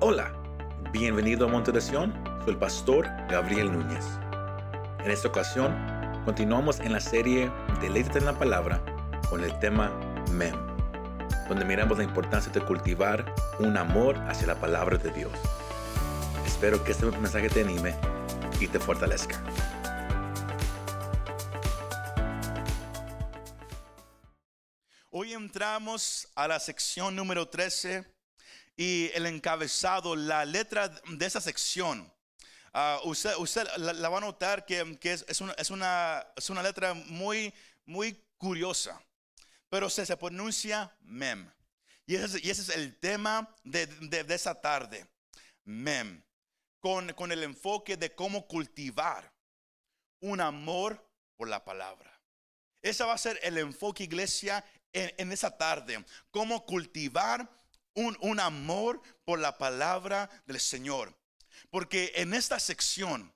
Hola, bienvenido a Monte de Sion, soy el pastor Gabriel Núñez. En esta ocasión, continuamos en la serie Deleítate en la Palabra con el tema Mem, donde miramos la importancia de cultivar un amor hacia la palabra de Dios. Espero que este mensaje te anime y te fortalezca. Hoy entramos a la sección número 13 y el encabezado, la letra de esa sección. ah, usted usted la, va a notar que, que es, es una, es, una, letra muy, muy curiosa, pero se, se pronuncia mem. Y ese, es- y ese es el tema de, de- de esa tarde, mem, con, con el enfoque de cómo cultivar un amor por la palabra. Ese va a ser el enfoque, iglesia, en, en esa tarde. Cómo cultivar un, un amor por la palabra del Señor. Porque en esta sección,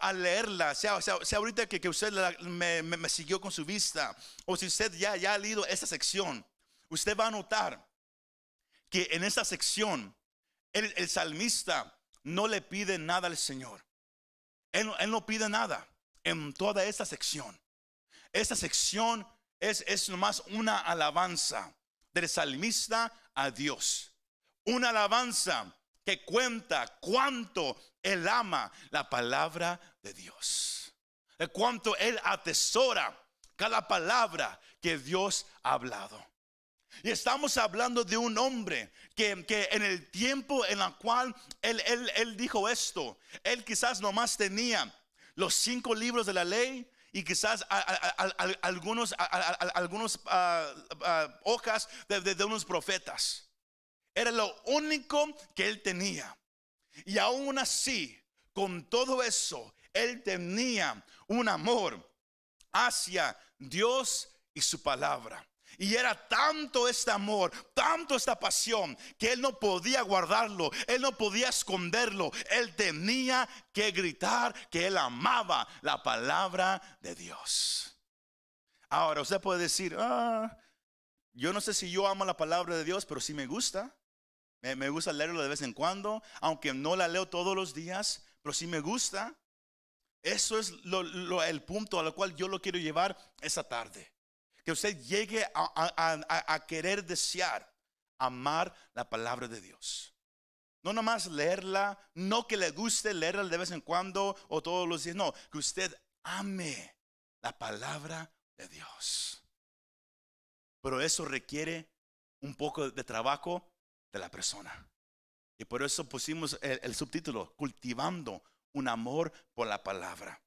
al leerla, sea, sea, sea ahorita que, que usted me, siguió con su vista, o si usted ya, ya ha leído esta sección, usted va a notar que en esta sección el, salmista no le pide nada al Señor. Él, él no pide nada en toda esta sección. Esta sección es, es nomás una alabanza del salmista a Dios. Una alabanza que cuenta cuánto él ama la palabra de Dios. De cuánto él atesora cada palabra que Dios ha hablado. Y estamos hablando de un hombre que, que en el tiempo en el cual él, él, él dijo esto, él quizás nomás tenía los cinco libros de la ley y quizás a- algunos, algunos hojas de, de- de unos profetas. Era lo único que él tenía. Y aún así, con todo eso, él tenía un amor hacia Dios y su palabra. Y era tanto este amor, tanto esta pasión, que él no podía guardarlo, él no podía esconderlo, él tenía que gritar que él amaba la palabra de Dios. Ahora, usted puede decir, ah, yo no sé si yo amo la palabra de Dios, pero sí me gusta. Me, gusta leerlo de vez en cuando, aunque no la leo todos los días, pero sí me gusta. Eso es el punto al cual yo lo quiero llevar esta tarde. Que usted llegue a, querer desear amar la palabra de Dios. No nomás leerla, no que le guste leerla de vez en cuando o todos los días, no, que usted ame la palabra de Dios. Pero eso requiere un poco de trabajo de la persona. Y por eso pusimos el subtítulo, cultivando un amor por la palabra.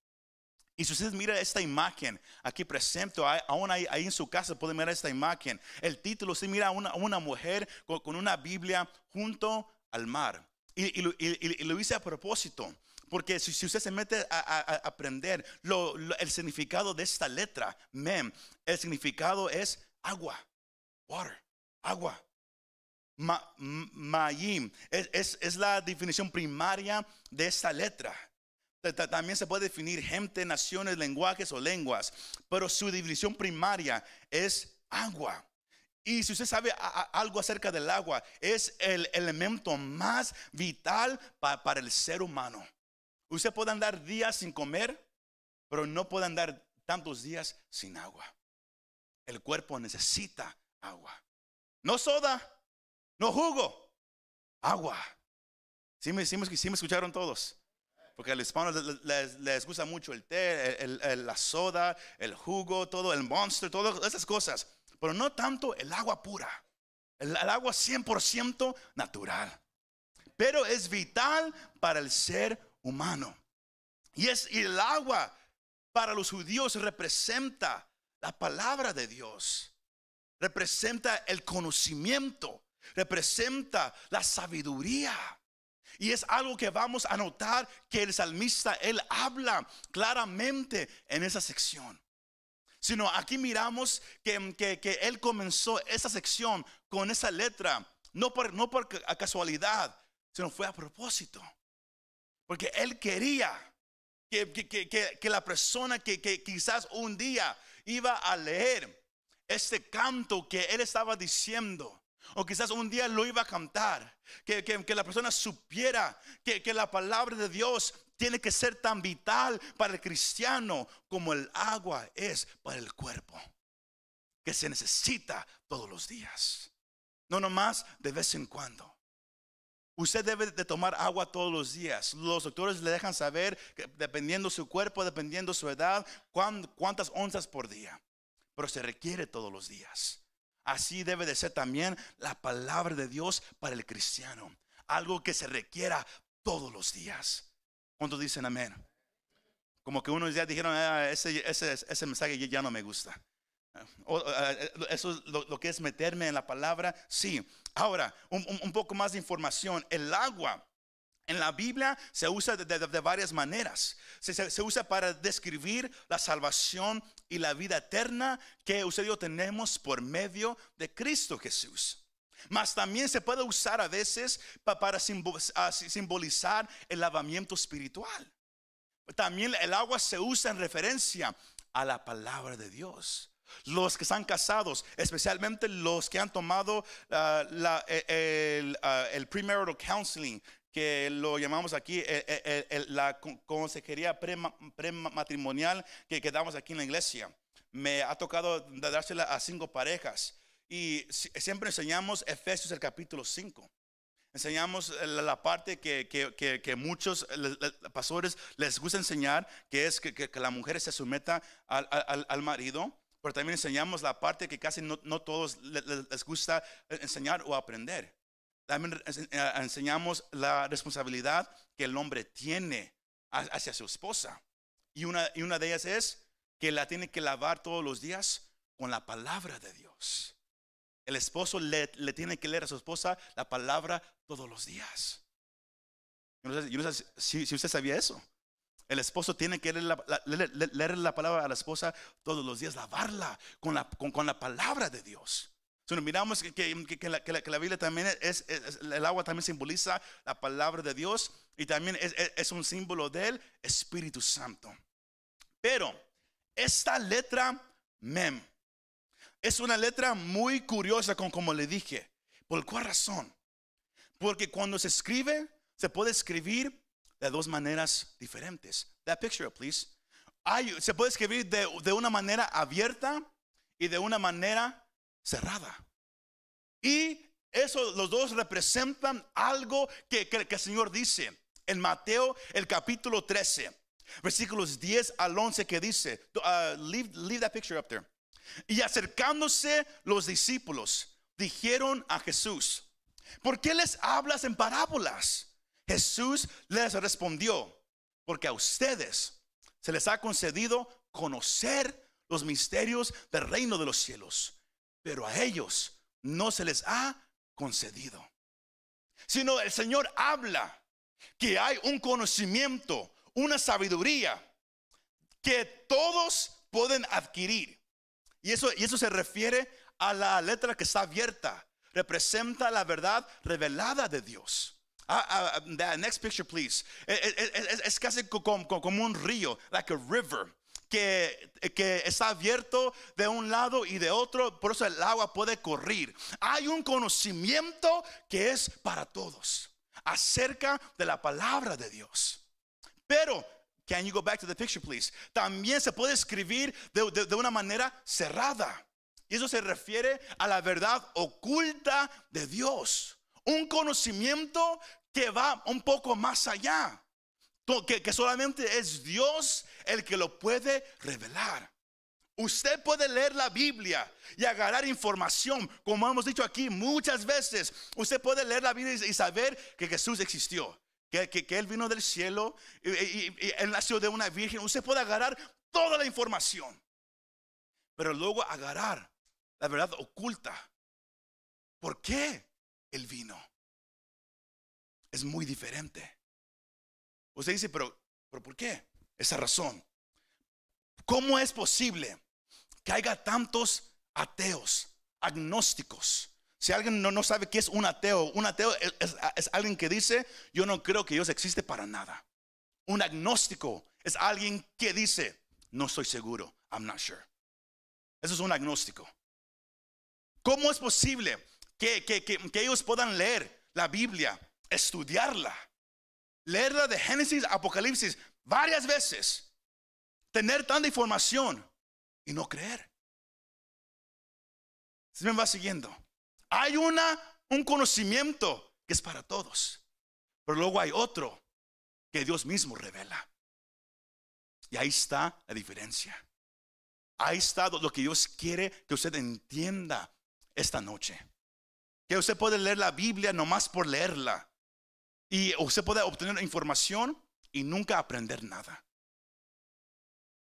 Y si usted mira esta imagen aquí presente, aún ahí, ahí en su casa puede mirar esta imagen. El título, usted mira a una, una mujer con, con una Biblia junto al mar. Y, y lo- hice a propósito. Porque si, usted se mete a, aprender lo- el significado de esta letra, mem, el significado es agua, water, agua. Ma, mayim es, es- es la definición primaria de esta letra. Ta- ta- También se puede definir gente, naciones, lenguajes o lenguas, pero su definición primaria es agua. Y si usted sabe algo acerca del agua, es el elemento más vital pa- para el ser humano. Usted puede andar días sin comer, pero no puede andar tantos días sin agua. El cuerpo necesita agua. No soda, no jugo, agua. ¿Sí me, me escucharon todos? Porque al hispano les, les- gusta mucho el té, el- la soda, el jugo, todo, el monster, todas esas cosas. Pero no tanto el agua pura. El, el agua 100% natural. Pero es vital para el ser humano. Y, es, y el agua para los judíos representa la palabra de Dios. Representa el conocimiento. Representa la sabiduría. Y es algo que vamos a notar que el salmista, él habla claramente en esa sección. Sino aquí miramos que, que- que él comenzó esa sección con esa letra, no por, no por ca- casualidad, sino fue a propósito. Porque él quería que, que- la persona que quizás un día iba a leer este canto que él estaba diciendo, O quizás un día lo iba a cantar. Que, que- que la persona supiera que, que la palabra de Dios tiene que ser tan vital para el cristiano como el agua es para el cuerpo. Que se necesita todos los días. No nomás de vez en cuando. Usted debe de tomar agua todos los días. Los doctores le dejan saber que dependiendo su cuerpo, dependiendo su edad, cuán- cuántas onzas por día. Pero se requiere todos los días. Así debe de ser también la palabra de Dios para el cristiano. Algo que se requiera todos los días. ¿Cuántos dicen amén? Como que unos ya dijeron, "Ah, ese, ese, ese mensaje ya no me gusta. O, eh, eso es lo, que es meterme en la palabra. Sí. Ahora, un- un poco más de información. El agua en la Biblia se usa de, de- de varias maneras. Se, se- se usa para describir la salvación y la vida eterna que usted y yo tenemos por medio de Cristo Jesús. Mas también se puede usar a veces pa- para simbo- si- simbolizar el lavamiento espiritual. También el agua se usa en referencia a la palabra de Dios. Los que están casados, especialmente los que han tomado ah, la- eh, el, ah, el premarital counseling, que lo llamamos aquí eh, eh, eh, el- la con- consejería prema- prematrimonial que, que damos aquí en la iglesia. Me ha tocado dársela a cinco parejas y si- siempre enseñamos Efesios el capítulo 5. Enseñamos la, parte que, que- que- que muchos pastores les gusta enseñar, que es que, la mujer se someta al, al- al marido, pero también enseñamos la parte que casi no, no todos le- le- les gusta enseñar o aprender. También eh, enseñamos la responsabilidad que el hombre tiene ha- hacia su esposa. Y una, y una de ellas es que la tiene que lavar todos los días con la palabra de Dios. El esposo le, tiene que leer a su esposa la palabra todos los días. Yo no sé, si, usted sabía eso. El esposo tiene que leer la, la- leer la palabra a la esposa todos los días, lavarla con la, con, con la palabra de Dios. Si miramos que, que- que- la, Biblia también es, el agua también simboliza la palabra de Dios y también es, un símbolo del Espíritu Santo. Pero esta letra mem es una letra muy curiosa, con, como le dije. ¿Por cuál razón? Porque cuando se escribe, se puede escribir de dos maneras diferentes. That picture, please. Se puede escribir de, de una manera abierta y de una manera cerrada. Y eso, los dos representan algo que, que- el Señor dice en Mateo, el capítulo 13, versículos 10 al 11, que dice, uh, leave, leave that picture up there. Y acercándose los discípulos, dijeron a Jesús, ¿por qué les hablas en parábolas? Jesús les respondió, porque a ustedes se les ha concedido conocer los misterios del reino de los cielos, pero a ellos no se les ha concedido. Sino el Señor habla que hay un conocimiento, una sabiduría que todos pueden adquirir. Y eso, y eso se refiere a la letra que está abierta. Representa la verdad revelada de Dios. Ah, ah, the next picture, please. Es, es- es- es casi co- como, como- como un río, like a river, que, que está abierto de un lado y de otro, por eso el agua puede correr. Hay un conocimiento que es para todos acerca de la palabra de Dios. Pero, can you go back to the picture, please? También se puede escribir de, de- de una manera cerrada. Y eso se refiere a la verdad oculta de Dios. Un conocimiento que va un poco más allá. Que, solamente es Dios el que lo puede revelar. Usted puede leer la Biblia y agarrar información, como hemos dicho aquí muchas veces. Usted puede leer la Biblia y saber que Jesús existió, que, que- Él vino del cielo y, y- y Él nació de una virgen. Usted puede agarrar toda la información, pero luego agarrar la verdad oculta. ¿Por qué Él vino? Es muy diferente. Usted dice, pero, pero ¿por qué? Esa razón. ¿Cómo es posible que haya tantos ateos, agnósticos? Si alguien no, no sabe qué es un ateo, un ateo es, es- alguien que dice, yo no creo que Dios existe para nada. Un agnóstico es alguien que dice, no estoy seguro, I'm not sure. Eso es un agnóstico. ¿Cómo es posible que, que, que ellos puedan leer la Biblia, estudiarla, leerla de Génesis Apocalipsis varias veces, tener tanta información y no creer. Si me va siguiendo, hay una, un conocimiento que es para todos, pero luego hay otro que Dios mismo revela. Y ahí está la diferencia. Ahí está lo que Dios quiere que usted entienda esta noche. Que usted puede leer la Biblia nomás por leerla. Y usted puede obtener información y nunca aprender nada.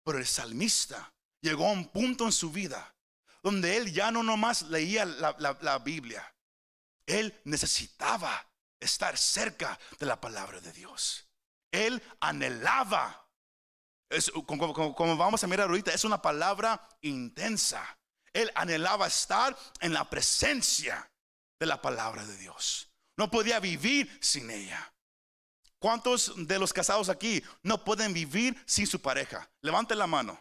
Pero el salmista llegó a un punto en su vida donde él ya no nomás leía la, la Biblia. Él necesitaba estar cerca de la palabra de Dios. Él anhelaba como, vamos a mirar ahorita, es una palabra intensa. Él anhelaba estar en la presencia de la palabra de Dios. No podía vivir sin ella. ¿Cuántos de los casados aquí no pueden vivir sin su pareja? Levanten la mano.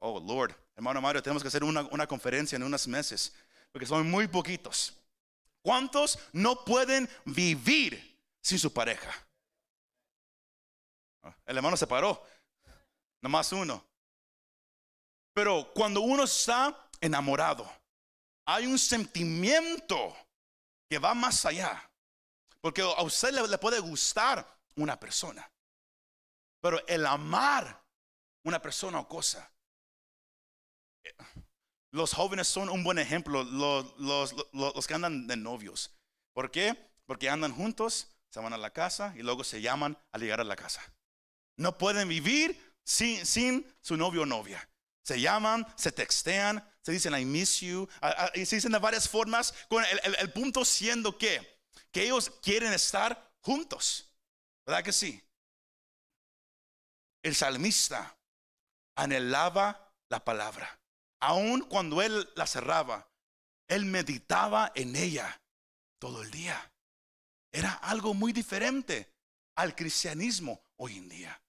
Oh, Lord, hermano Mario, tenemos que hacer una, una conferencia en unos meses, porque son muy poquitos. ¿Cuántos no pueden vivir sin su pareja? El hermano se paró. Nomás uno. Pero cuando uno está enamorado, hay un sentimiento que va más allá. Porque a usted le, puede gustar una persona. Pero el amar una persona o cosa. Los jóvenes son un buen ejemplo, los, los, que andan de novios. ¿Por qué? Porque andan juntos, se van a la casa y luego se llaman al llegar a la casa. No pueden vivir sin, sin su novio o novia. Se llaman, se textean, se dicen I miss you, y se dicen de varias formas, con el, punto siendo que, que ellos quieren estar juntos. ¿Verdad que sí? El salmista anhelaba la palabra. Aun cuando él la cerraba, él meditaba en ella todo el día. Era algo muy diferente al cristianismo hoy en día.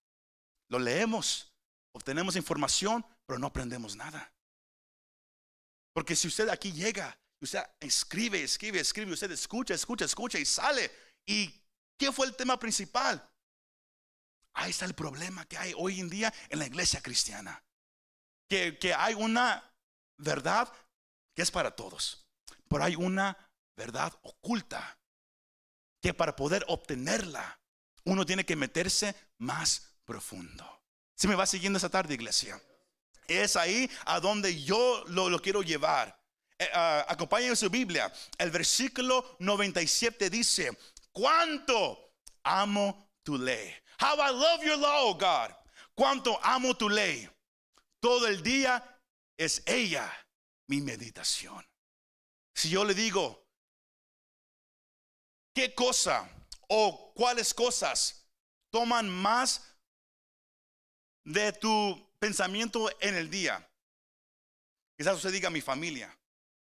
Lo leemos, obtenemos información, pero no aprendemos nada. Porque si usted aquí llega, usted escribe, escribe, escribe, usted escucha, escucha, escucha y sale. ¿Y qué fue el tema principal? Ahí está el problema que hay hoy en día en la iglesia cristiana. Que, que hay una verdad que es para todos, pero hay una verdad oculta que para poder obtenerla uno tiene que meterse más profundo. Si me va siguiendo esta tarde, iglesia, es ahí a donde yo lo, quiero llevar. Eh, acompáñenme su Biblia. El versículo 97 dice: ¿Cuánto amo tu ley? How I love your law, God. ¿Cuánto amo tu ley? Todo el día es ella mi meditación. Si yo le digo, ¿qué cosa o cuáles cosas toman más de tu pensamiento en el día. Quizás usted diga mi familia,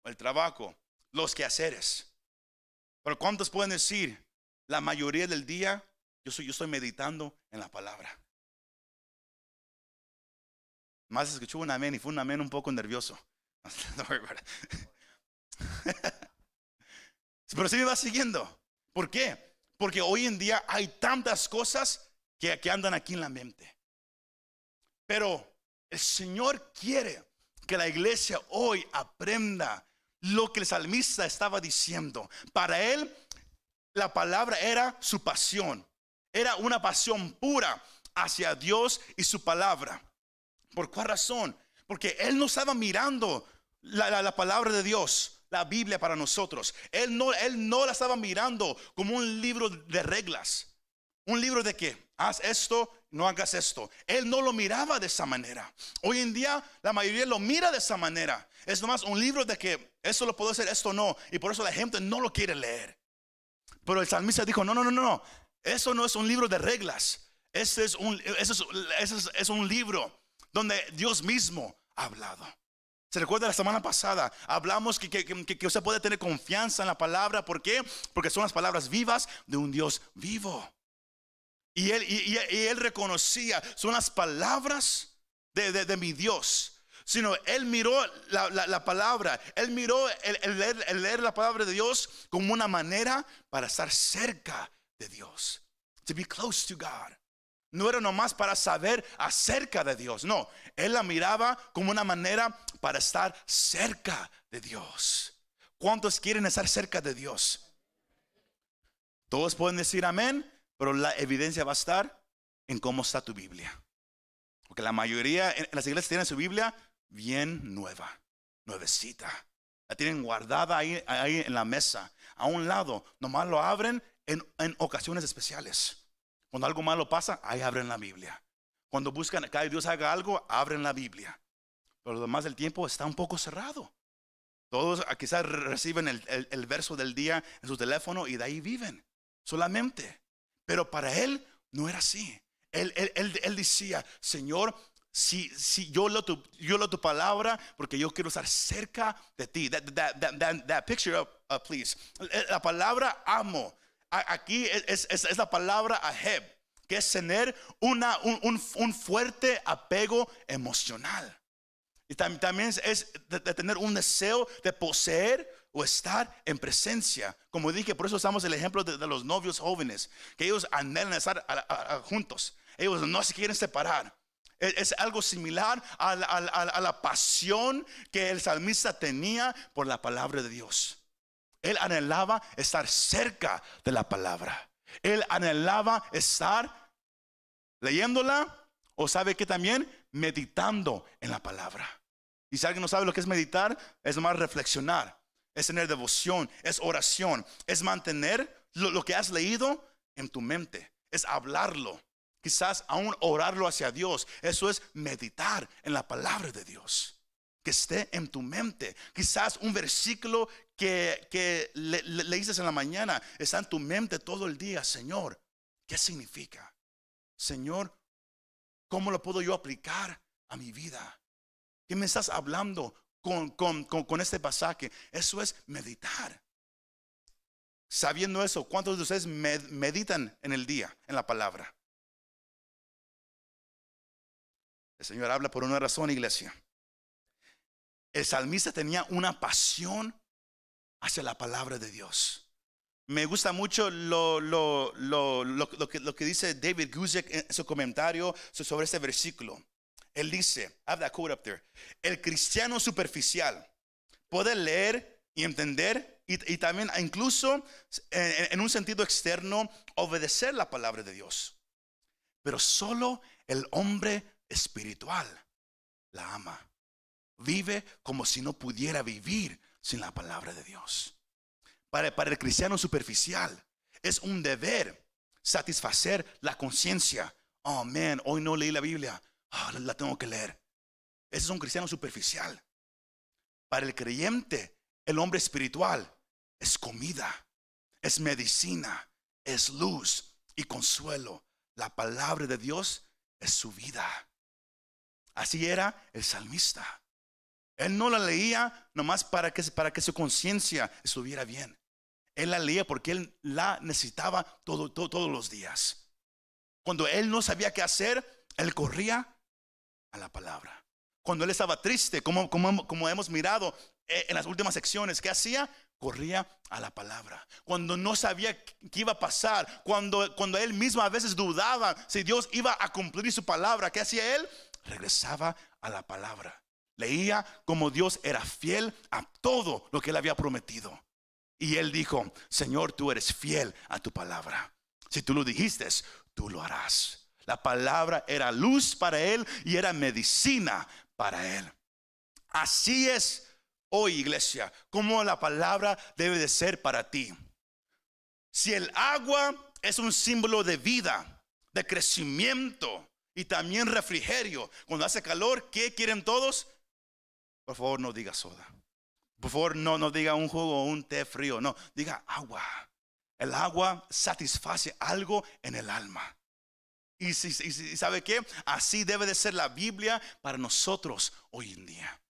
el trabajo, los quehaceres. Pero ¿cuántos pueden decir? La mayoría del día yo, soy, yo estoy meditando en la palabra. Más escuchó un amén y fue un amén un poco nervioso. Pero si me va siguiendo. ¿Por qué? Porque hoy en día hay tantas cosas que, que andan aquí en la mente. Pero el Señor quiere que la iglesia hoy aprenda lo que el salmista estaba diciendo. Para él, la palabra era su pasión. Era una pasión pura hacia Dios y su palabra. ¿Por cuál razón? Porque él no estaba mirando la, palabra de Dios, la Biblia para nosotros. Él no, él no la estaba mirando como un libro de reglas. Un libro de que haz esto no hagas esto. Él no lo miraba de esa manera. Hoy en día la mayoría lo mira de esa manera. Es nomás un libro de que esto lo puedo hacer, esto no. Y por eso la gente no lo quiere leer. Pero el salmista dijo, no, no, no, no. Eso no es un libro de reglas. Ese es un, es, un libro donde Dios mismo ha hablado. Se recuerda la semana pasada, hablamos que, que, que, usted puede tener confianza en la palabra. ¿Por qué? Porque son las palabras vivas de un Dios vivo. Y él, y, él reconocía, son las palabras de, mi Dios. sino él miró la, la- la palabra, él miró leer, el leer la palabra de Dios como una manera para estar cerca de Dios. To be close to God. No era nomás para saber acerca de Dios, no, él la miraba como una manera para estar cerca de Dios. ¿Cuántos quieren estar cerca de Dios? Todos pueden decir amén, pero la evidencia va a estar en cómo está tu Biblia. Porque la mayoría en las iglesias tienen su Biblia bien nueva, nuevecita. La tienen guardada ahí, ahí en la mesa, a un lado. Nomás lo abren en, en ocasiones especiales. Cuando algo malo pasa, ahí abren la Biblia. Cuando buscan que Dios haga algo, abren la Biblia. Pero lo demás del tiempo está un poco cerrado. Todos ah, quizás re- reciben el, el- el verso del día en su teléfono y de ahí viven solamente. Pero para él no era así. Él, él- él- él decía, Señor, si, si yo, leo tu, yo leo tu palabra porque yo quiero estar cerca de ti. That, that- that- that- picture up, uh, please. Eh, La palabra amo. Aquí es, es- es la palabra aheb, que es tener una, un, un- un fuerte apego emocional. Y tam- también es- de tener un deseo de poseer o estar en presencia. Como dije, por eso usamos el ejemplo de, los novios jóvenes, que ellos anhelan estar a- a- juntos. Ellos no se quieren separar. Es, es algo similar a la, a la- a la pasión que el salmista tenía por la palabra de Dios. Él anhelaba estar cerca de la palabra. Él anhelaba estar leyéndola o sabe que también meditando en la palabra. Y si alguien no sabe lo que es meditar, es más reflexionar, es tener devoción, es oración, es mantener lo, que has leído en tu mente, es hablarlo, quizás aún orarlo hacia Dios. Eso es meditar en la palabra de Dios. Que esté en tu mente. Quizás un versículo que, le, le- en la mañana está en tu mente todo el día. Señor, ¿qué significa? Señor, ¿cómo lo puedo yo aplicar a mi vida? ¿Qué me estás hablando con, con- con- este pasaje? Eso es meditar. Sabiendo eso, ¿cuántos de ustedes med- meditan en el día, en la palabra? El Señor habla por una razón, iglesia. El salmista tenía una pasión hacia la palabra de Dios. Me gusta mucho lo- lo- lo que, lo que dice David Guzik en su comentario sobre este versículo. Él dice, have that quote up there. El cristiano superficial puede leer y entender y, también incluso en, en un sentido externo obedecer la palabra de Dios. Pero solo el hombre espiritual la ama. Vive como si no pudiera vivir sin la palabra de Dios. Para, para el cristiano superficial es un deber satisfacer la conciencia. Oh, man, hoy no leí la Biblia. Ah, la, tengo que leer. Ese es un cristiano superficial. Para el creyente, el hombre espiritual es comida, es medicina, es luz y consuelo. La palabra de Dios es su vida. Así era el salmista. Él no la leía nomás para que, para que su conciencia estuviera bien. Él la leía porque él la necesitaba todo- todos los días. Cuando él no sabía qué hacer, él corría a la palabra. Cuando él estaba triste, como, como, como hemos mirado eh, en las últimas secciones, ¿qué hacía? Corría a la palabra. Cuando no sabía qué iba a pasar, cuando, cuando él mismo a veces dudaba si Dios iba a cumplir su palabra, ¿qué hacía él? Regresaba a la palabra. Leía como Dios era fiel a todo lo que él había prometido. Y él dijo, Señor, tú eres fiel a tu palabra. Si tú lo dijiste, tú lo harás. La palabra era luz para él y era medicina para él. Así es hoy, iglesia, como la palabra debe de ser para ti. Si el agua es un símbolo de vida, de crecimiento y también refrigerio, cuando hace calor, ¿qué quieren todos? Por favor, no diga soda. Por favor, no, no diga un jugo o un té frío. No, diga agua. El agua satisface algo en el alma. Y, y y sabe qué, así debe de ser la Biblia para nosotros hoy en día.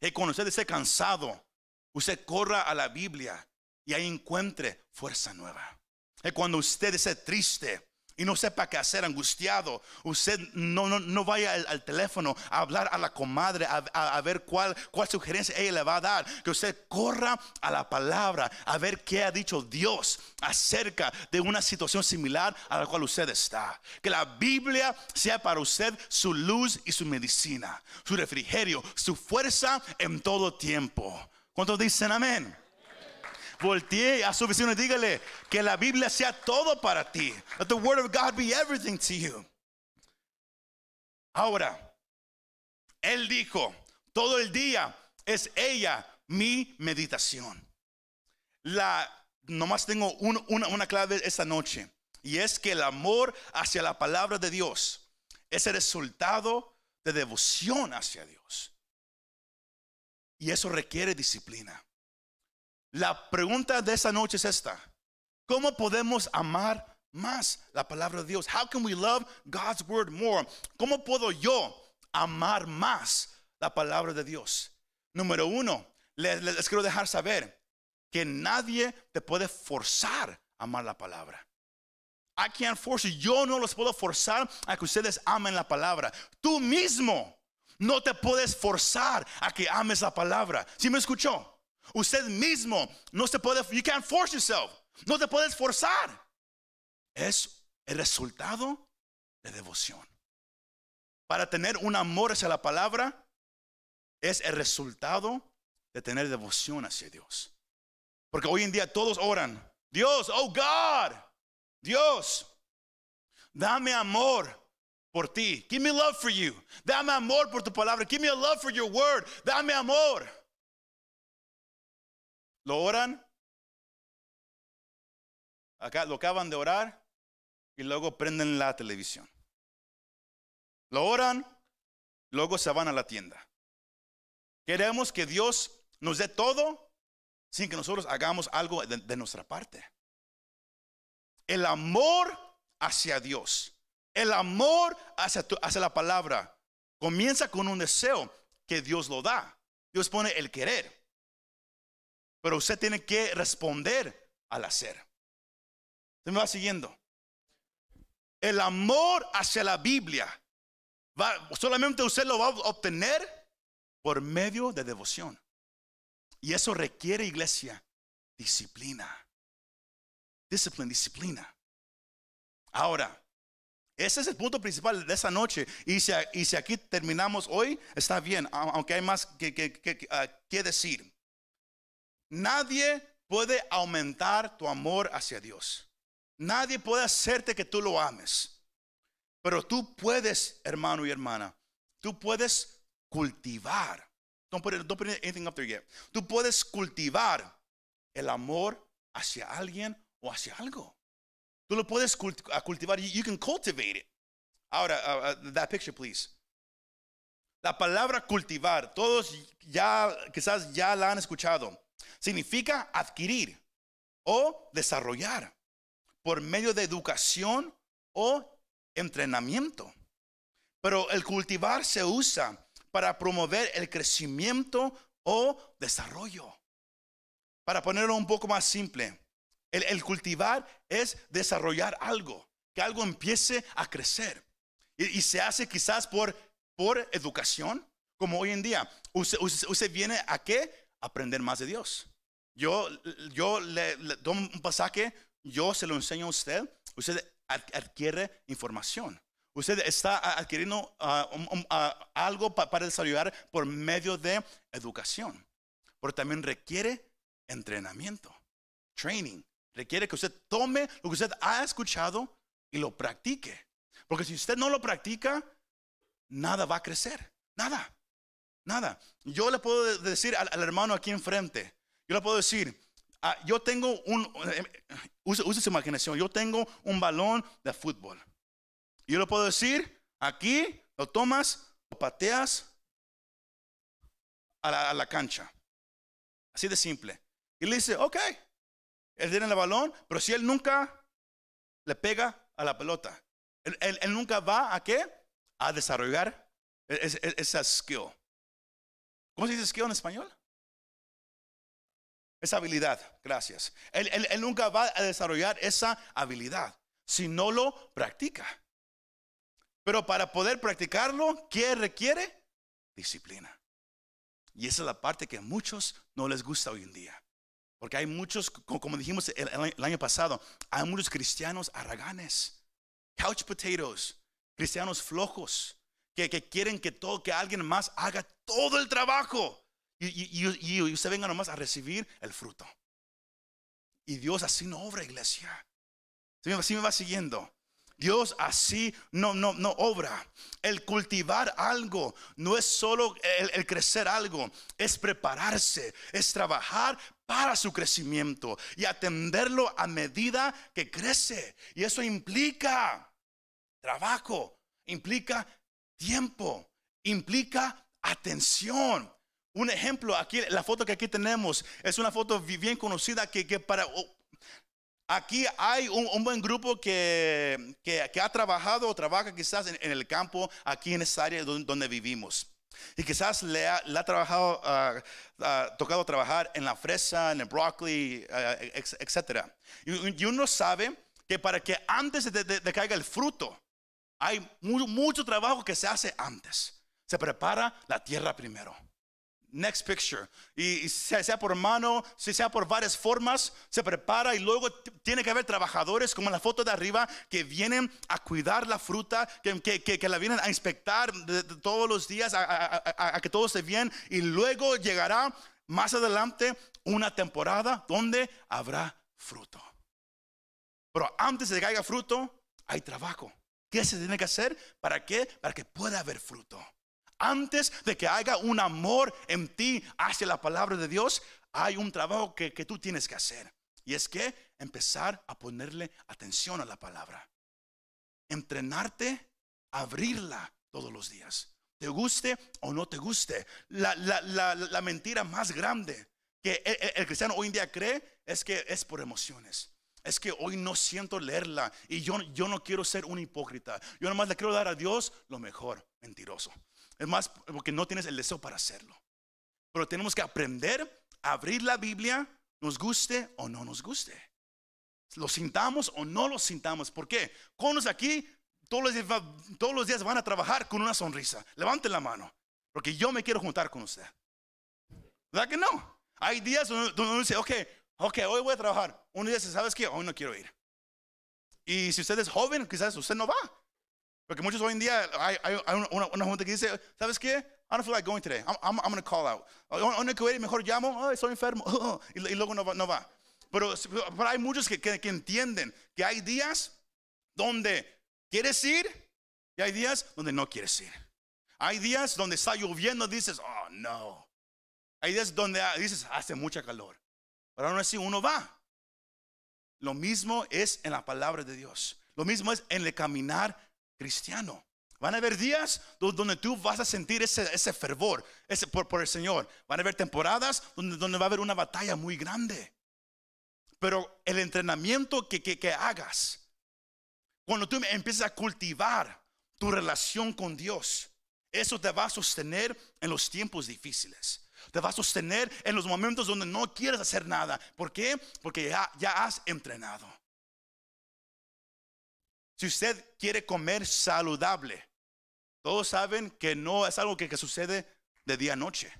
Y cuando usted esté cansado, usted corra a la Biblia y ahí encuentre fuerza nueva. Y cuando usted esté triste y no sepa qué hacer, angustiado, usted no, no, no vaya al, teléfono a hablar a la comadre, a, a- a ver cuál, cuál sugerencia ella le va a dar. Que usted corra a la palabra a ver qué ha dicho Dios acerca de una situación similar a la cual usted está. Que la Biblia sea para usted su luz y su medicina, su refrigerio, su fuerza en todo tiempo. ¿Cuántos dicen amén? Voltee a su vecino y dígale que la Biblia sea todo para ti. Let the word of God be everything to you. Ahora, él dijo, todo el día es ella mi meditación. La, nomás tengo un- una, una clave esta noche. Y es que el amor hacia la palabra de Dios es el resultado de devoción hacia Dios. Y eso requiere disciplina. La pregunta de esta noche es esta. ¿Cómo podemos amar más la palabra de Dios? How can we love God's word more? ¿Cómo puedo yo amar más la palabra de Dios? Número uno, les, les quiero dejar saber que nadie te puede forzar a amar la palabra. I can't force you. Yo no los puedo forzar a que ustedes amen la palabra. Tú mismo no te puedes forzar a que ames la palabra. ¿Sí me escuchó? Usted mismo no se puede, you can't force yourself. No te puedes forzar. Es el resultado de devoción. Para tener un amor hacia la palabra es el resultado de tener devoción hacia Dios. Porque hoy en día todos oran, Dios, oh God, Dios, dame amor por ti. Give me love for you. Dame amor por tu palabra. Give me a love for your word. Dame amor. Lo oran. Acá lo acaban de orar y luego prenden la televisión. Lo oran, luego se van a la tienda. Queremos que Dios nos dé todo sin que nosotros hagamos algo de, nuestra parte. El amor hacia Dios, el amor hacia, tu- hacia la palabra, comienza con un deseo que Dios lo da. Dios pone el querer. Pero usted tiene que responder al hacer. ¿Se me va siguiendo? El amor hacia la Biblia, va, solamente usted lo va a obtener por medio de devoción. Y eso requiere, iglesia, disciplina. Disciplina, disciplina. Ahora, ese es el punto principal de esa noche. Y si, y si aquí terminamos hoy, está bien, aunque hay más que, que- que- que, ah, decir. Nadie puede aumentar tu amor hacia Dios. Nadie puede hacerte que tú lo ames. Pero tú puedes, hermano y hermana, tú puedes cultivar. Don't put, it- don't put anything up there yet. Tú puedes cultivar el amor hacia alguien o hacia algo. Tú lo puedes cultivar. You, you can cultivate it. Ahora, uh, uh, that picture, please. La palabra cultivar, todos ya quizás ya la han escuchado. Significa adquirir o desarrollar por medio de educación o entrenamiento. Pero el cultivar se usa para promover el crecimiento o desarrollo. Para ponerlo un poco más simple, el, cultivar es desarrollar algo, que algo empiece a crecer. Y, se hace quizás por, por educación, como hoy en día. Usted viene a qué? Aprender más de Dios. Yo, yo le, le doy un pasaje, yo se lo enseño a usted, usted ad- adquiere información. Usted está adquiriendo ah, ah, algo pa- para desarrollar por medio de educación. Pero también requiere entrenamiento, training. Requiere que usted tome lo que usted ha escuchado y lo practique. Porque si usted no lo practica, nada va a crecer. Nada. Nada. Yo le puedo de- decir al, hermano aquí enfrente, yo le puedo decir, ah, yo tengo un, eh, use, su imaginación, yo tengo un balón de fútbol. Yo le puedo decir, aquí lo tomas, lo pateas a la, a la cancha. Así de simple. Y le dice, ok, él tiene el balón, pero si él nunca le pega a la pelota, él, él- nunca va a qué? A desarrollar es- es- esa skill. ¿Cómo se dice en español? Esa habilidad, gracias. Él, él- él nunca va a desarrollar esa habilidad. si no lo practica. Pero para poder practicarlo, ¿qué requiere? Disciplina. Y esa es la parte que a muchos no les gusta hoy en día. Porque hay muchos, como dijimos el, año pasado, hay muchos cristianos arraganes, couch potatoes, cristianos flojos, que, quieren que todo, que alguien más haga todo el trabajo. Y, y, usted venga nomás a recibir el fruto. Y Dios así no obra, iglesia. Así me va siguiendo. Dios así no, no, no obra. El cultivar algo no es solo el, crecer algo, es prepararse, es trabajar para su crecimiento y atenderlo a medida que crece. Y eso implica trabajo, implica tiempo, implica atención. Un ejemplo, aquí, la foto que aquí tenemos es una foto bien conocida que, que para Aquí hay un, buen grupo que, ha trabajado o trabaja quizás en, el campo, aquí en esta área donde, vivimos. Y quizás le ha, trabajado, ah, ah, tocado trabajar en la fresa, en el brócoli, uh, etc. Y, uno sabe que para que antes de, de, caiga el fruto, hay mucho trabajo que se hace antes. Se prepara la tierra primero. Next picture. Y, sea, por mano, si sea por varias formas, se prepara y luego tiene que haber trabajadores, como en la foto de arriba, que vienen a cuidar la fruta, que, la vienen a inspectar todos los días, a, que todo esté bien. Y luego llegará más adelante una temporada donde habrá fruto. Pero antes de que haya fruto, hay trabajo. ¿Qué se tiene que hacer? ¿Para qué? Para que pueda haber fruto. Antes de que haya un amor en ti hacia la palabra de Dios, hay un trabajo que, tú tienes que hacer. Y es que empezar a ponerle atención a la palabra. Entrenarte, abrirla todos los días. Te guste o no te guste. La, mentira más grande que el, cristiano hoy en día cree es que es por emociones. Es que hoy no siento leerla y yo, yo no quiero ser un hipócrita. Yo nomás le quiero dar a Dios lo mejor. Mentiroso. Es más, porque no tienes el deseo para hacerlo. Pero tenemos que aprender a abrir la Biblia, nos guste o no nos guste. Lo sintamos o no lo sintamos. ¿Por qué? Conos aquí todos los, días, todos los días van a trabajar con una sonrisa. Levanten la mano. Porque yo me quiero juntar con usted. ¿Verdad que no? Hay días donde uno dice, ok, ok, hoy voy a trabajar. Uno dice, ¿sabes qué? Hoy no quiero ir. Y si usted es joven, quizás usted no va. Porque muchos hoy en día hay, una, una, gente que dice, ¿sabes qué? I don't feel like going today. I'm, I'm, I'm going to call out. Una que mejor llamo, oh, estoy enfermo. y, luego no va. No va. Pero, pero, hay muchos que, que, que, entienden que hay días donde quieres ir y hay días donde no quieres ir. Hay días donde está lloviendo, dices, oh no. Hay días donde dices, hace mucha calor. Pero aún así uno va. Lo mismo es en la palabra de Dios. Lo mismo es en el caminar cristiano. Van a haber días donde tú vas a sentir ese, fervor ese, por, el Señor. Van a haber temporadas donde, va a haber una batalla muy grande. Pero el entrenamiento que, que, que hagas, cuando tú empiezas a cultivar tu relación con Dios, eso te va a sostener en los tiempos difíciles. Te va a sostener en los momentos donde no quieres hacer nada. ¿Por qué? Porque ya, has entrenado. Si usted quiere comer saludable, todos saben que no es algo que, sucede de día a noche.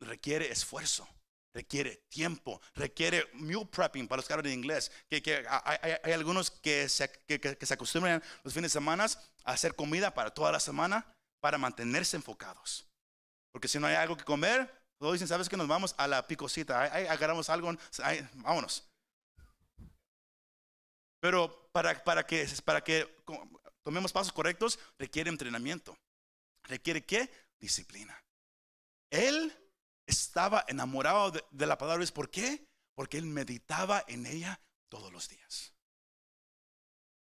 Requiere esfuerzo, requiere tiempo, requiere meal prepping para los que en inglés. Que, hay, algunos que se, que, se acostumbran los fines de semana a hacer comida para toda la semana para mantenerse enfocados. Porque si no hay algo que comer, todos dicen, ¿sabes que nos vamos a la picosita? Agarramos algo, vámonos. Pero para, para, que, para que tomemos pasos correctos requiere entrenamiento. ¿Requiere qué? Disciplina. Él estaba enamorado de, la palabra. ¿Por qué? Porque él meditaba en ella todos los días.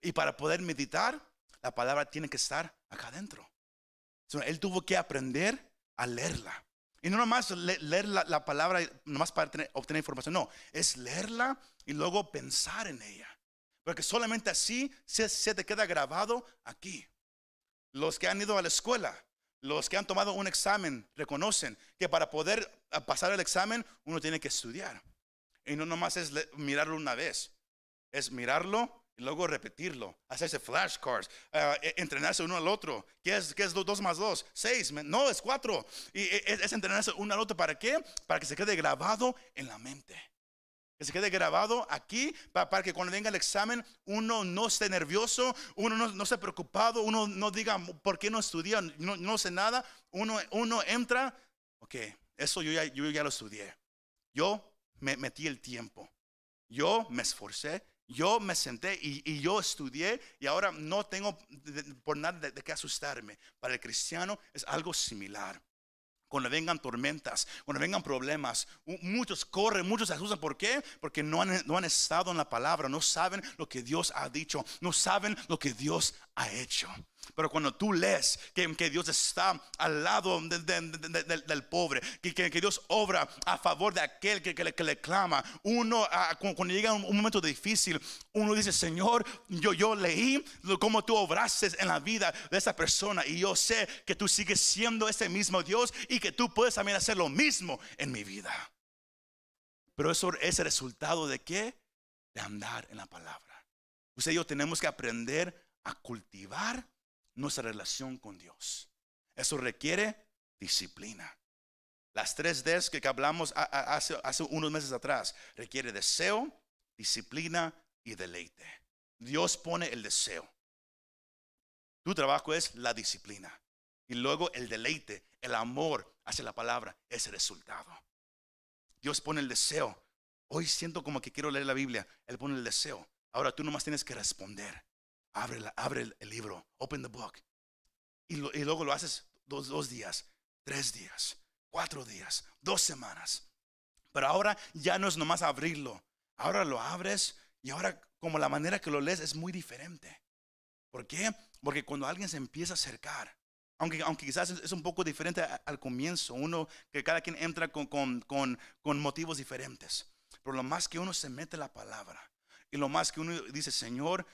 Y para poder meditar, la palabra tiene que estar acá adentro. él tuvo que aprender a leerla. Y no nomás leer la, la palabra, nomás para obtener información, no, es leerla y luego pensar en ella. Porque solamente así se, te queda grabado aquí. Los que han ido a la escuela, los que han tomado un examen, reconocen que para poder pasar el examen uno tiene que estudiar. Y no nomás es mirarlo una vez. es mirarlo luego repetirlo, hacerse flashcards, uh, entrenarse uno al otro. ¿Qué es, qué es dos más dos? Seis. No, es cuatro. Y es, es entrenarse uno al otro. ¿Para qué? Para que se quede grabado en la mente que se quede grabado aquí para, que cuando venga el examen uno no esté nervioso, uno no, no esté preocupado, uno no diga por qué no estudié, no, no sé nada, uno, uno entra, ok, eso yo yo ya lo estudié, yo me metí el tiempo, yo me esforcé, yo me senté y, yo estudié y ahora no tengo por nada de, qué asustarme. Para el cristiano es algo similar cuando vengan tormentas, cuando vengan problemas, muchos corren, muchos se asustan. ¿Por qué? Porque no han estado en la palabra, no saben lo que Dios ha dicho, no saben lo que Dios ha hecho. Pero cuando tú lees que, que Dios está al lado del pobre, que, que, Dios obra a favor de aquel que, le, le, clama, uno ah, cuando, llega un, momento difícil, uno dice, Señor, yo, yo leí cómo tú obraste en la vida de esa persona y yo sé que tú sigues siendo ese mismo Dios y que tú puedes también hacer lo mismo en mi vida. Pero eso es el resultado de qué? De andar en la palabra. Usted y yo tenemos que aprender a cultivar nuestra relación con Dios. Eso requiere disciplina. Las tres Ds que hablamos hace, unos meses atrás requiere deseo, disciplina y deleite. Dios pone el deseo. Tu trabajo es la disciplina. Y luego el deleite, el amor hacia la palabra es el resultado. Dios pone el deseo. Hoy siento como que quiero leer la Biblia. Él pone el deseo. Ahora tú nomás tienes que responder. Abre, el, libro, open the book. Y, luego lo haces dos, dos días, tres días, cuatro días, dos semanas. Pero ahora ya no es nomás abrirlo. Ahora lo abres y ahora como la manera que lo lees es muy diferente. ¿Por qué? Porque cuando alguien se empieza a acercar, aunque, aunque quizás es un poco diferente al comienzo, uno que cada quien entra con, con, con, con motivos diferentes. Pero lo más que uno se mete la palabra y lo más que uno dice, Señor,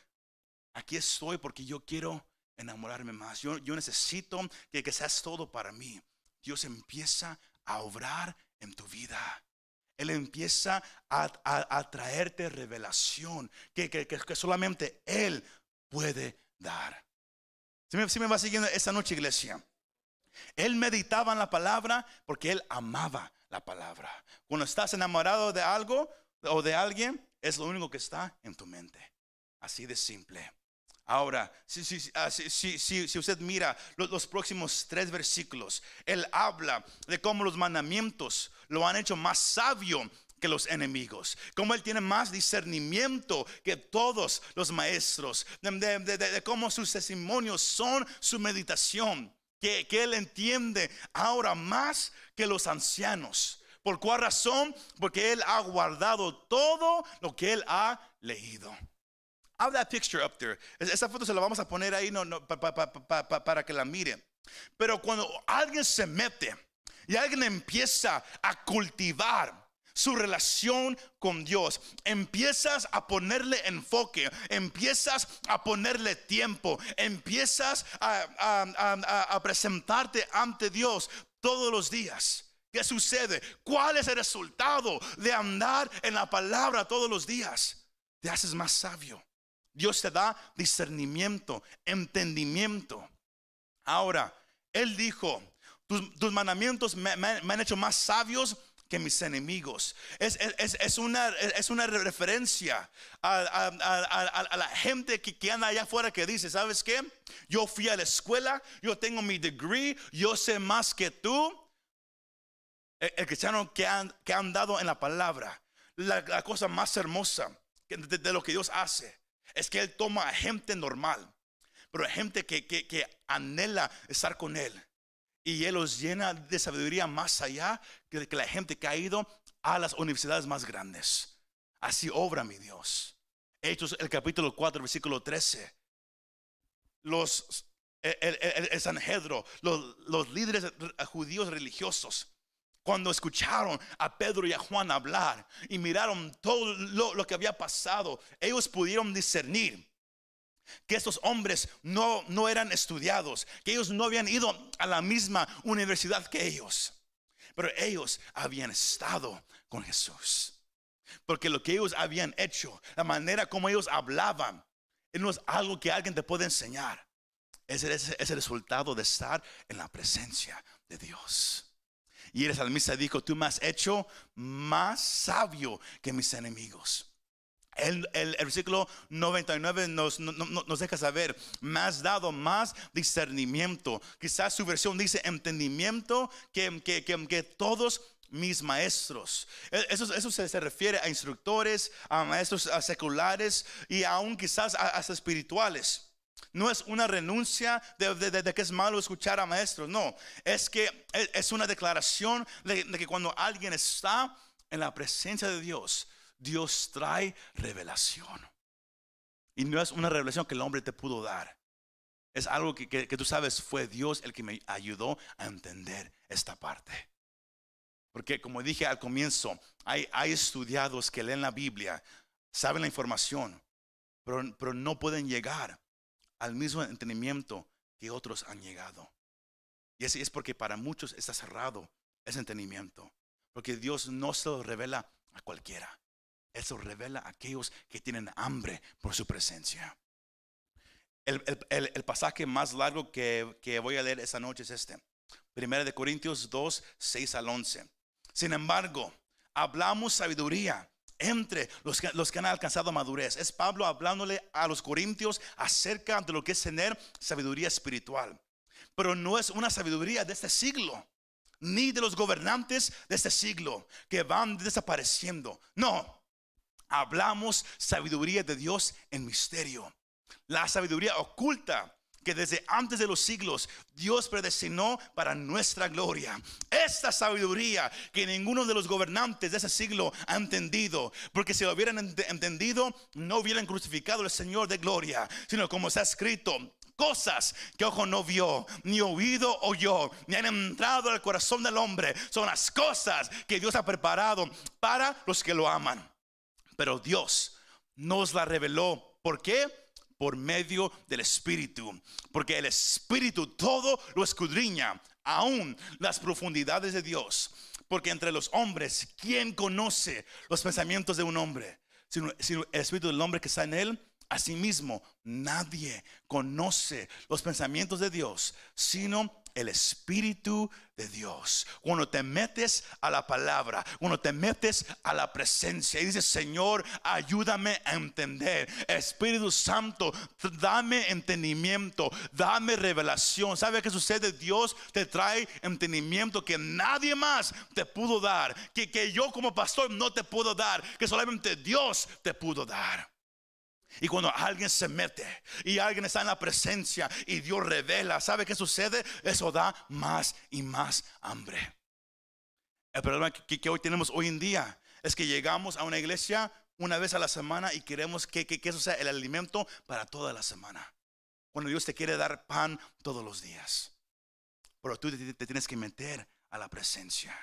aquí estoy porque yo quiero enamorarme más. Yo, yo necesito que, que, seas todo para mí. Dios empieza a obrar en tu vida. Él empieza a, a, traerte revelación que, que, que, solamente Él puede dar. Si me, si me va siguiendo esta noche, iglesia. Él meditaba en la palabra porque Él amaba la palabra. Cuando estás enamorado de algo o de alguien, es lo único que está en tu mente. Así de simple. Ahora, ah, si, usted mira los, próximos tres versículos, él habla de cómo los mandamientos lo han hecho más sabio que los enemigos, cómo él tiene más discernimiento que todos los maestros, de, cómo sus testimonios son su meditación, que, que él entiende ahora más que los ancianos. ¿Por cuál razón? Porque él ha guardado todo lo que él ha leído. Have that picture up there. Esa foto se la vamos a poner ahí no, no, pa, pa, pa, para que la miren. Pero cuando alguien se mete y alguien empieza a cultivar su relación con Dios. Empiezas a ponerle enfoque, empiezas a ponerle tiempo, empiezas a, a, a, presentarte ante Dios todos los días. ¿Qué sucede? ¿Cuál es el resultado de andar en la palabra todos los días? Te haces más sabio. Dios te da discernimiento, entendimiento. Ahora, Él dijo, tus, mandamientos me, han hecho más sabios que mis enemigos. Es, una, es una, referencia a, la gente que, anda allá afuera que dice, ¿sabes qué? Yo fui a la escuela, yo tengo mi degree, yo sé más que tú. El, cristiano que han, que han dado en la palabra, la, cosa más hermosa de lo que Dios hace es que Él toma a gente normal, pero a gente que, anhela estar con Él. Y Él los llena de sabiduría más allá que, que la gente que ha ido a las universidades más grandes. Así obra mi Dios. Hechos el capítulo 4, versículo 13. Los, el, Sanhedro, los, los líderes judíos religiosos, cuando escucharon a Pedro y a Juan hablar y miraron todo lo, que había pasado, ellos pudieron discernir que estos hombres no, no eran estudiados, que ellos no habían ido a la misma universidad que ellos, pero ellos habían estado con Jesús. Porque lo que ellos habían hecho, la manera como ellos hablaban, no es algo que alguien te puede enseñar. Es el, es el resultado de estar en la presencia de Dios. Y el salmista dijo, tú me has hecho más sabio que mis enemigos. El, el, versículo 99 nos, nos, deja saber, me has dado más discernimiento. Quizás su versión dice entendimiento que, que, que, todos mis maestros. E, eso, eso se, se, refiere a instructores, a maestros seculares y aún quizás hasta espirituales. No es una renuncia de, que es malo escuchar a maestros, no. Es que es una declaración de, que cuando alguien está en la presencia de Dios, Dios trae revelación. Y no es una revelación que el hombre te pudo dar. Es algo que, tú sabes, fue Dios el que me ayudó a entender esta parte. Porque como dije al comienzo, hay, hay estudiados que leen la Biblia, saben la información, pero, pero no pueden llegar al mismo entendimiento que otros han llegado. Y así es porque para muchos está cerrado ese entendimiento. Porque Dios no se lo revela a cualquiera. Él se lo revela a aquellos que tienen hambre por su presencia. El, pasaje más largo que, que, voy a leer esta noche es este. Primera de Corintios 2, 6 al 11. Sin embargo, hablamos sabiduría entre los que, han alcanzado madurez. Es Pablo hablándole a los corintios acerca de lo que es tener sabiduría espiritual. Pero no es una sabiduría de este siglo, ni de los gobernantes de este siglo que van desapareciendo. No, hablamos sabiduría de Dios en misterio. La sabiduría oculta que desde antes de los siglos Dios predestinó para nuestra gloria. Esta sabiduría que ninguno de los gobernantes de ese siglo ha entendido, porque si lo hubieran entendido, no hubieran crucificado al Señor de gloria, sino como está escrito, cosas que ojo no vio, ni oído oyó, ni han entrado al corazón del hombre, son las cosas que Dios ha preparado para los que lo aman. Pero Dios nos la reveló. ¿Por qué? Por medio del Espíritu, porque el Espíritu todo lo escudriña, aún las profundidades de Dios. Porque entre los hombres, ¿quién conoce los pensamientos de un hombre? Sino, el Espíritu del hombre que está en él. Asimismo, nadie conoce los pensamientos de Dios, sino el Espíritu de Dios. Cuando te metes a la palabra, cuando te metes a la presencia y dices, Señor, ayúdame a entender. Espíritu Santo, dame entendimiento, dame revelación. ¿Sabe qué sucede? Dios te trae entendimiento que nadie más te pudo dar, que, que yo como pastor no te puedo dar, que solamente Dios te pudo dar. Y cuando alguien se mete y alguien está en la presencia y Dios revela, ¿sabe qué sucede? Eso da más y más hambre. El problema que, hoy tenemos hoy en día es que llegamos a una iglesia una vez a la semana y queremos que, eso sea el alimento para toda la semana. Cuando Dios te quiere dar pan todos los días. Pero tú te tienes que meter a la presencia.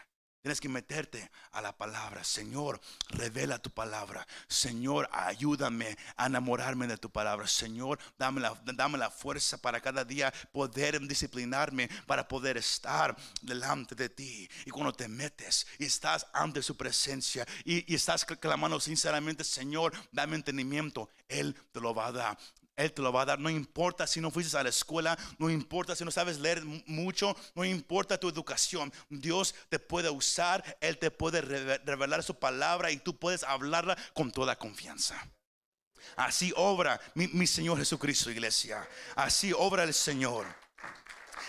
Tienes que meterte a la palabra. Señor, revela tu palabra. Señor, ayúdame a enamorarme de tu palabra. Señor, dame la, dame la fuerza para cada día poder disciplinarme, para poder estar delante de ti. Y cuando te metes y estás ante su presencia y, y estás clamando sinceramente, Señor, dame entendimiento, Él te lo va a dar. Él te lo va a dar. No importa si no fuiste a la escuela, no importa si no sabes leer mucho, no importa tu educación. Dios te puede usar, Él te puede revelar su palabra y tú puedes hablarla con toda confianza. Así obra mi, mi Señor Jesucristo, iglesia. Así obra el Señor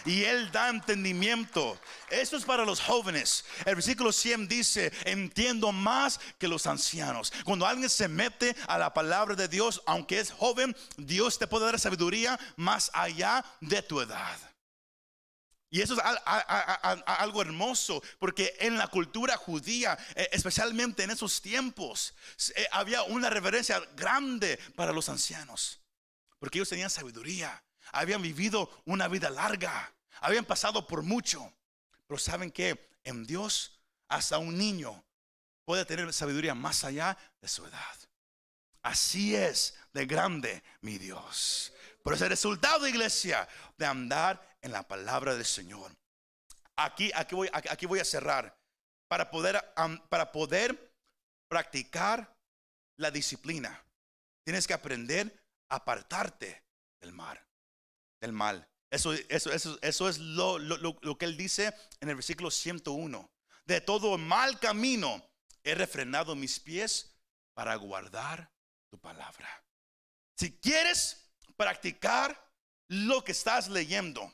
y Él da entendimiento. Esto es para los jóvenes. El versículo 100 dice, entiendo más que los ancianos. Cuando alguien se mete a la palabra de Dios, aunque es joven, Dios te puede dar sabiduría más allá de tu edad. Y eso es algo hermoso, porque en la cultura judía, eh, especialmente en esos tiempos, eh, había una reverencia grande para los ancianos, porque ellos tenían sabiduría, habían vivido una vida larga. Habían pasado por mucho. Pero saben que en Dios hasta un niño puede tener sabiduría más allá de su edad. Así es de grande mi Dios. Por ese resultado, iglesia, de andar en la palabra del Señor. Aquí, aquí, voy, aquí voy a cerrar. Para poder, para poder practicar la disciplina. Tienes que aprender a apartarte del mal. Del mal. Eso, eso, eso, eso es lo, lo, lo, que él dice en el versículo 101. De todo mal camino he refrenado mis pies para guardar tu palabra. Si quieres practicar lo que estás leyendo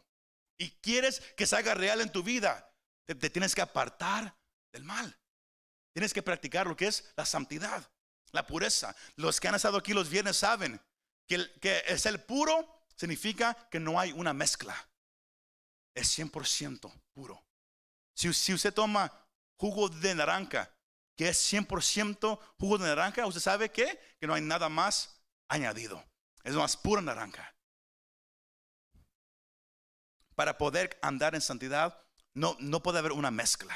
y quieres que se haga real en tu vida, te, tienes que apartar del mal. Tienes que practicar lo que es la santidad, la pureza. Los que han estado aquí los viernes saben que, que es el puro significa que no hay una mezcla. Es 100% puro. Si, si usted toma jugo de naranja, que es 100% jugo de naranja, usted sabe que, que no hay nada más añadido. Es más pura naranja. Para poder andar en santidad, no, no puede haber una mezcla.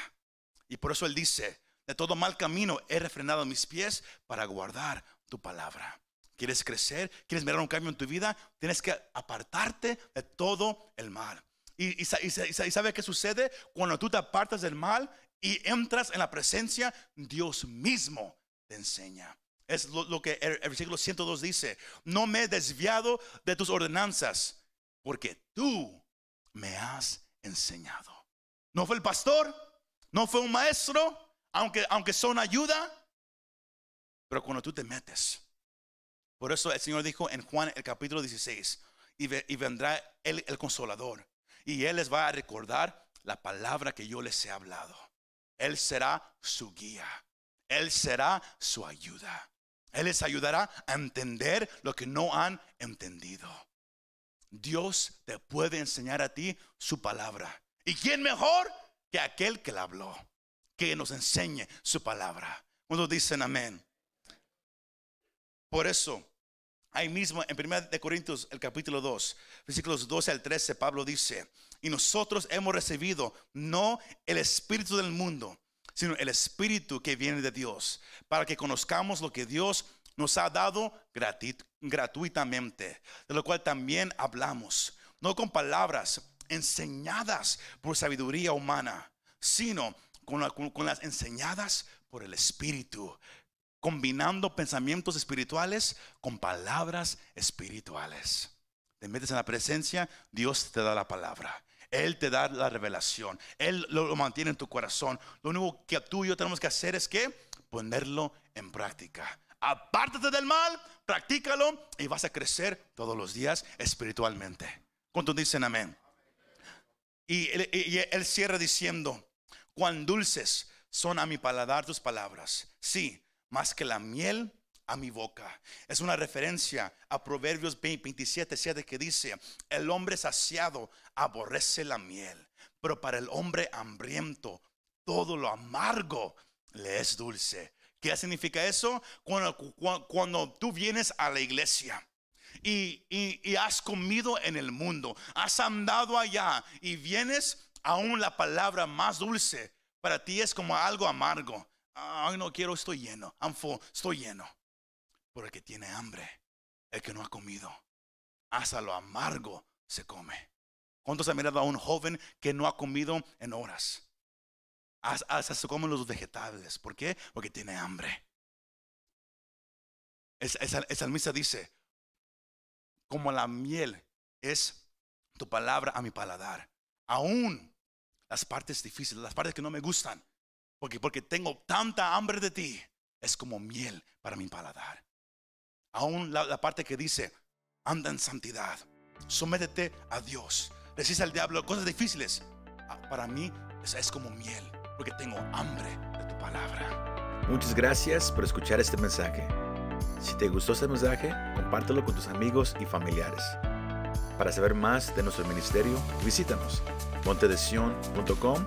Y por eso Él dice, de todo mal camino he refrenado mis pies para guardar tu palabra. ¿Quieres crecer? ¿Quieres mirar un cambio en tu vida? Tienes que apartarte de todo el mal. Y, y, sabe qué sucede cuando tú te apartas del mal y entras en la presencia, Dios mismo te enseña. Es lo, que el, el, versículo 102 dice, no me he desviado de tus ordenanzas, porque tú me has enseñado. No fue el pastor, no fue un maestro, aunque, aunque son ayuda, pero cuando tú te metes. Por eso el Señor dijo en Juan el capítulo 16, y, vendrá el, consolador, y Él les va a recordar la palabra que yo les he hablado. Él será su guía, Él será su ayuda. Él les ayudará a entender lo que no han entendido. Dios te puede enseñar a ti su palabra. ¿Y quién mejor que aquel que la habló? Que nos enseñe su palabra. Cuando dicen amén. Por eso, ahí mismo en 1 de Corintios, el capítulo 2, versículos 12 al 13, Pablo dice, y nosotros hemos recibido no el espíritu del mundo, sino el espíritu que viene de Dios, para que conozcamos lo que Dios nos ha dado gratuitamente, de lo cual también hablamos, no con palabras enseñadas por sabiduría humana, sino con, con las enseñadas por el Espíritu, combinando pensamientos espirituales con palabras espirituales. Te metes en la presencia, Dios te da la palabra. Él te da la revelación. Él lo, mantiene en tu corazón. Lo único que tú y yo tenemos que hacer es que ponerlo en práctica. Apártate del mal, practícalo y vas a crecer todos los días espiritualmente. ¿Cuántos dicen amén? Y y él cierra diciendo, cuán dulces son a mi paladar tus palabras. Sí, más que la miel a mi boca. Es una referencia a Proverbios 27, 7 que dice, el hombre saciado aborrece la miel, pero para el hombre hambriento todo lo amargo le es dulce. ¿Qué significa eso? Cuando, cuando, tú vienes a la iglesia y, y, has comido en el mundo, has andado allá y vienes aún la palabra más dulce, para ti es como algo amargo. Ay, no quiero, estoy lleno. I'm estoy lleno. Por el que tiene hambre, el que no ha comido, hasta lo amargo se come. ¿Cuántos han mirado a un joven que no ha comido en horas? Hasta se comen los vegetales. ¿Por qué? Porque tiene hambre. Esa, esa dice, como la miel es tu palabra a mi paladar. Aún las partes difíciles, las partes que no me gustan, porque, porque tengo tanta hambre de ti, es como miel para mi paladar. Aún la, parte que dice, anda en santidad, sométete a Dios, decís al diablo cosas difíciles. Ah, para mí, es como miel, porque tengo hambre de tu palabra. Muchas gracias por escuchar este mensaje. Si te gustó este mensaje, compártelo con tus amigos y familiares. Para saber más de nuestro ministerio, visítanos montedesion.com